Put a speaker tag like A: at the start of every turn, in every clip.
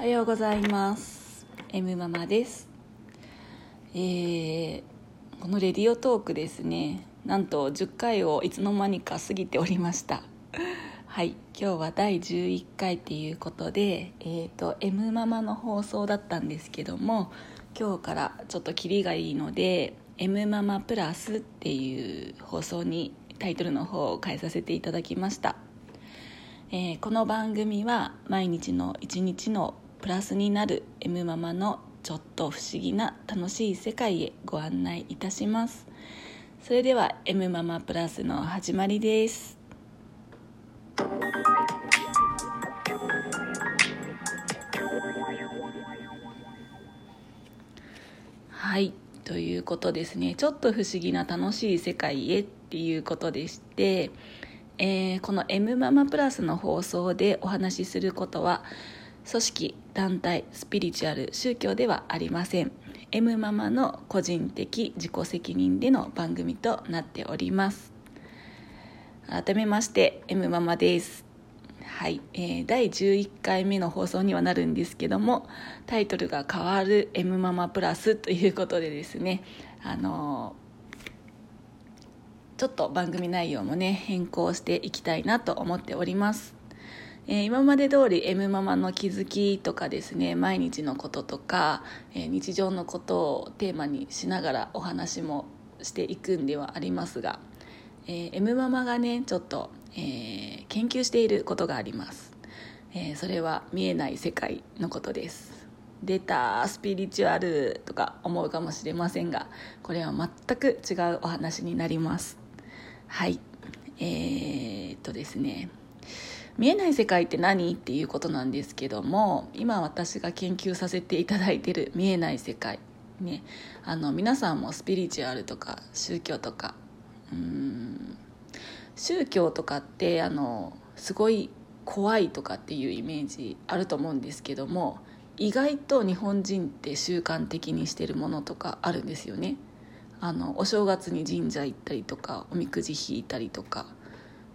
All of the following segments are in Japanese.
A: おはようございます。M ママです。えー、このレディオトークですね。なんと10回をいつの間にか過ぎておりました。はい。今日は第11回っていうことでえっ、ー、と M ママの放送だったんですけども今日からちょっとキリがいいので M ママプラスっていう放送にタイトルの方を変えさせていただきました。えー、この番組は毎日の一日のプラスになる M ママのちょっと不思議な楽しい世界へご案内いたします。それでは M ママプラスの始まりです。はいということですね。ちょっと不思議な楽しい世界へっていうことでしてえー、この M ママプラスの放送でお話しすることは組織団体スピリチュアル宗教ではありません。M ママの個人的自己責任での番組となっております。改めまして M ママです。はい、えー、第11回目の放送にはなるんですけどもタイトルが変わる M ママプラスということでですねあのーちょっと番組内容もね変更していきたいなと思っております、えー、今まで通り M ママの気づきとかですね毎日のこととか、えー、日常のことをテーマにしながらお話もしていくんではありますが、えー、M ママがねちょっと、え研究していることがあります、えそれは見えない世界のことです。出たスピリチュアルとか思うかもしれませんがこれは全く違うお話になります。はい。えー、っとですね。見えない世界って何？っていうことなんですけども今私が研究させていただいてる見えない世界。ね。あの皆さんもスピリチュアルとか宗教とかうん宗教とかってあのすごい怖いとかっていうイメージあると思うんですけども意外と日本人って習慣的にしてるものとかあるんですよね。あのお正月に神社行ったりとかおみくじ引いたりとか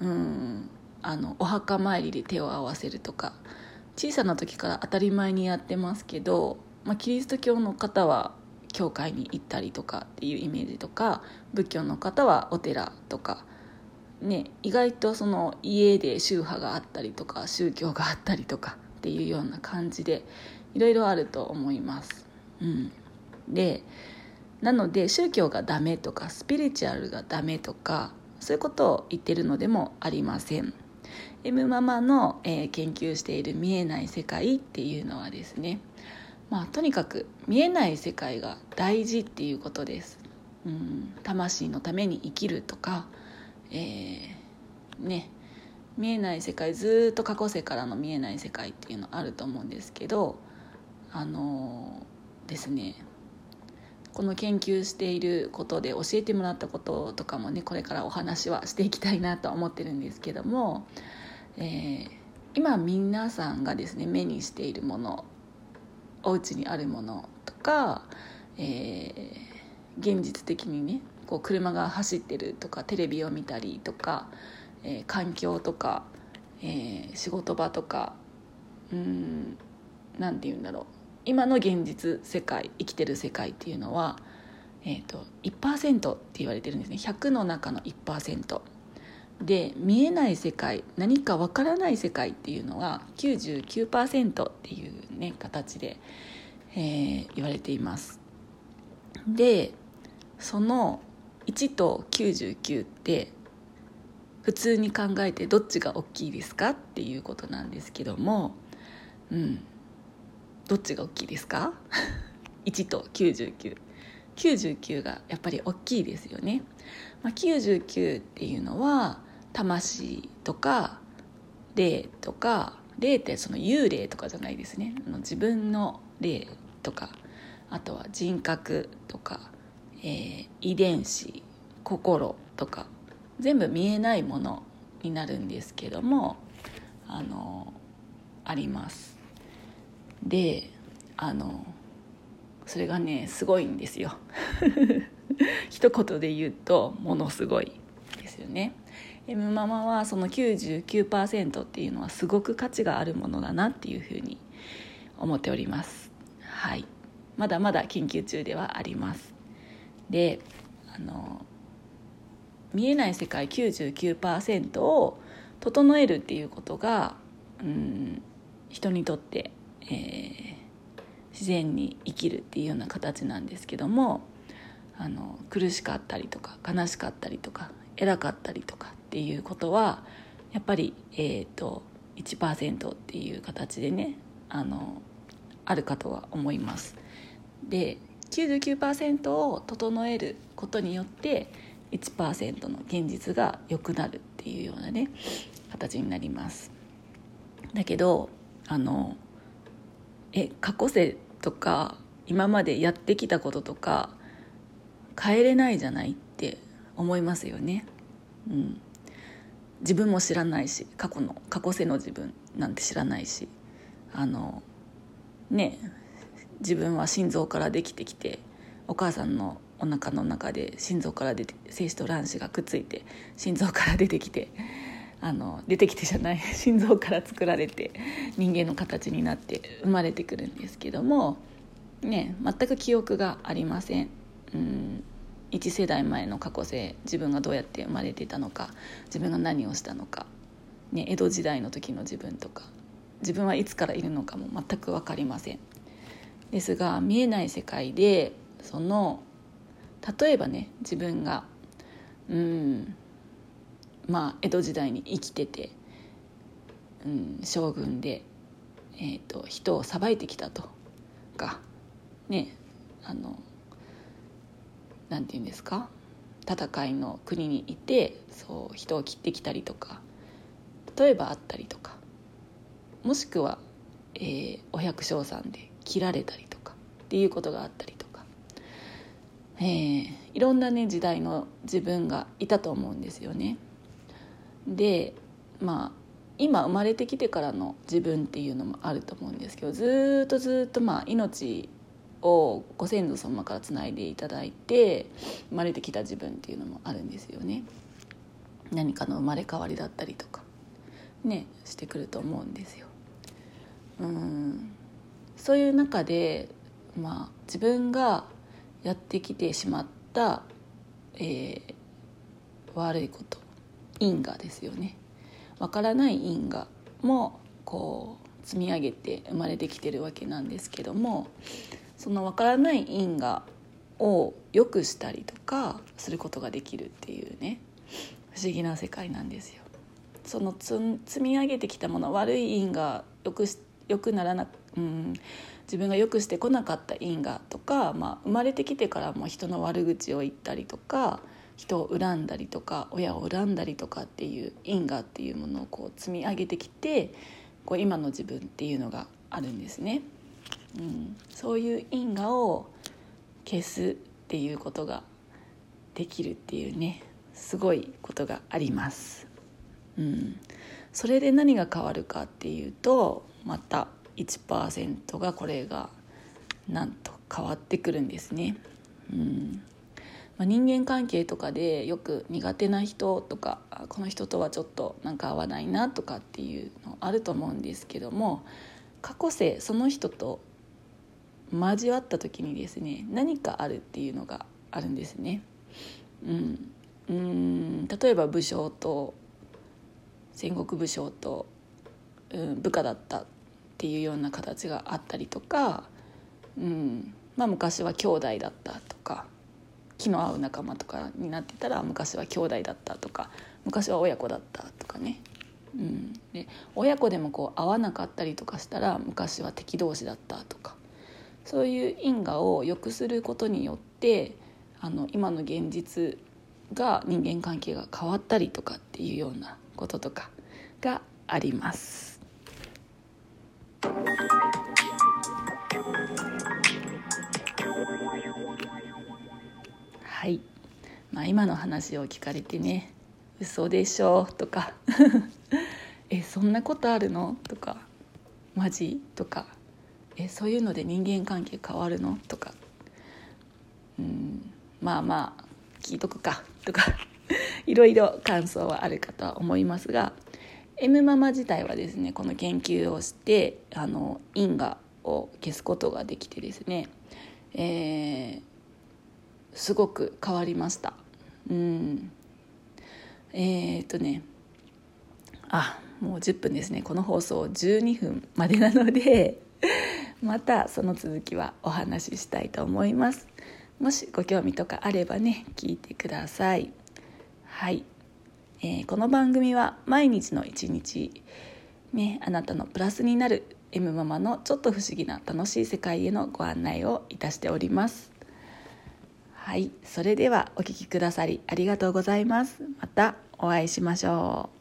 A: うんあのお墓参りで手を合わせるとか小さな時から当たり前にやってますけど、まあ、キリスト教の方は教会に行ったりとかっていうイメージとか仏教の方はお寺とか、ね、意外とその家で宗派があったりとか宗教があったりとかっていうような感じでいろいろあると思います。うん、でなので宗教がダメとかスピリチュアルがダメとかそういうことを言ってるのでもありません M ママの、えー、研究している見えない世界っていうのはですねまあとにかく見えない世界が大事っていうことです。うん魂のために生きるとか、えー、ね見えない世界ずっと過去世からの見えない世界っていうのあると思うんですけどあのー、ですねこの研究していることで教えてもらったこととかもねこれからお話はしていきたいなと思ってるんですけども、えー、今皆さんがですね目にしているものお家にあるものとか、えー、現実的にねこう車が走ってるとかテレビを見たりとか、えー、環境とか、えー、仕事場とかうん何て言うんだろう。今の現実世界生きてる世界っていうのは、えーと、1%って言われてるんですね。100の中の1%で見えない世界何かわからない世界っていうのは99%っていうね形で、えー、言われています。でその1と99って普通に考えてどっちが大きいですかっていうことなんですけどもうん。どっちが大きいですか？1と9999がやっぱり大きいですよね、まあ、99っていうのは魂とか霊とか霊ってその幽霊とかじゃないですね。自分の霊とかあとは人格とか、えー、遺伝子心とか全部見えないものになるんですけどもあのあります。であのそれがねすごいんですよ。一言で言うとものすごいですよね。M ママはその99%っていうのはすごく価値があるものだなっていうふうに思っております。はい。まだまだ研究中ではあります。であの見えない世界99%を整えるっていうことがうん人にとって、えー、自然に生きるっていうような形なんですけどもあの苦しかったりとか悲しかったりとか偉かったりとかっていうことはやっぱり、えーと、1%っていう形でねあのあるかとは思います。で99%を整えることによって1%の現実が良くなるっていうようなね形になりますだけどあのえ過去世とか今までやってきたこととか変えれないじゃないって思いますよね。うん。自分も知らないし過去の過去世の自分なんて知らないしあのね自分は心臓からできてきてお母さんのお腹の中で心臓から出て精子と卵子がくっついて心臓から出てきてあの出てきてじゃない。心臓から作られて人間の形になって生まれてくるんですけども。ね全く記憶がありません。うん。1世代前の過去性自分がどうやって生まれていたのか。自分が何をしたのか、ね、江戸時代の時の自分とか。自分はいつからいるのかも全く分かりません。ですが見えない世界でその例えばね自分がうんまあ江戸時代に生きてて、うん、将軍で、えーと、人を裁いてきたと。かねあのなんて言うんですか？戦いの国にいてそう人を切ってきたりとか例えばあったりとかもしくは、えー、お百姓さんで切られたりとかっていうことがあったりとか。えー、いろんなね時代の自分がいたと思うんですよね。でまあ今生まれてきてからの自分っていうのもあると思うんですけどずっとずっとまあ命をご先祖様からつないでいただいて生まれてきた自分っていうのもあるんですよね。何かの生まれ変わりだったりとかねしてくると思うんですよ。うんそういう中でまあ自分がやってきてしまった、えー、悪いこと因果ですよねわからない因果もこう積み上げて生まれてきてるわけなんですけどもそのわからない因果を良くしたりとかすることができるっていうね不思議な世界なんですよ。その積み上げてきたもの悪い因果よくよくならなうん自分が良くしてこなかった因果とか、まあ、生まれてきてからも人の悪口を言ったりとか人を恨んだりとか親を恨んだりとかっていう因果っていうものをこう積み上げてきてこう今の自分っていうのがあるんですね。うん、そういう因果を消すっていうことができるっていうねすごいことがあります。うん、それで何が変わるかっていうとまた1%がこれがなんと変わってくるんですね。うんまあ、人間関係とかでよく苦手な人とかこの人とはちょっとなんか合わないなとかっていうのあると思うんですけども過去性その人と交わった時にですね何かあるっていうのがあるんですね。うん、うん。例えば武将と戦国武将と、うん、部下だったっていうような形があったりとか、うん。まあ、昔は兄弟だったとか気の合う仲間とかになってたら昔は兄弟だったとか昔は親子だったとかね、うん、で親子でもこう合わなかったりとかしたら昔は敵同士だったとか。そういう因果を良くすることによってあの今の現実が人間関係が変わったりとかっていうようなこととかがあります。はい、まあ、今の話を聞かれてね「嘘でしょ」とか「えそんなことあるの?」とか「マジ?」とか「えそういうので人間関係変わるの?」とか。うん。まあまあ聞いとくか。とか。いろいろ感想はあるかとは思いますが。M ママ自体はですねこの研究をしてあの因果を消すことができてですね、えー、すごく変わりました。うん。えー、っとね。あもう10分ですね。この放送12分までなので またその続きはお話ししたいと思います。もしご興味とかあればね聞いてください。はい、えー、この番組は毎日の一日ねあなたのプラスになる M ママのちょっと不思議な楽しい世界へのご案内をいたしております。はいそれではお聴きくださりありがとうございます。またお会いしましょう。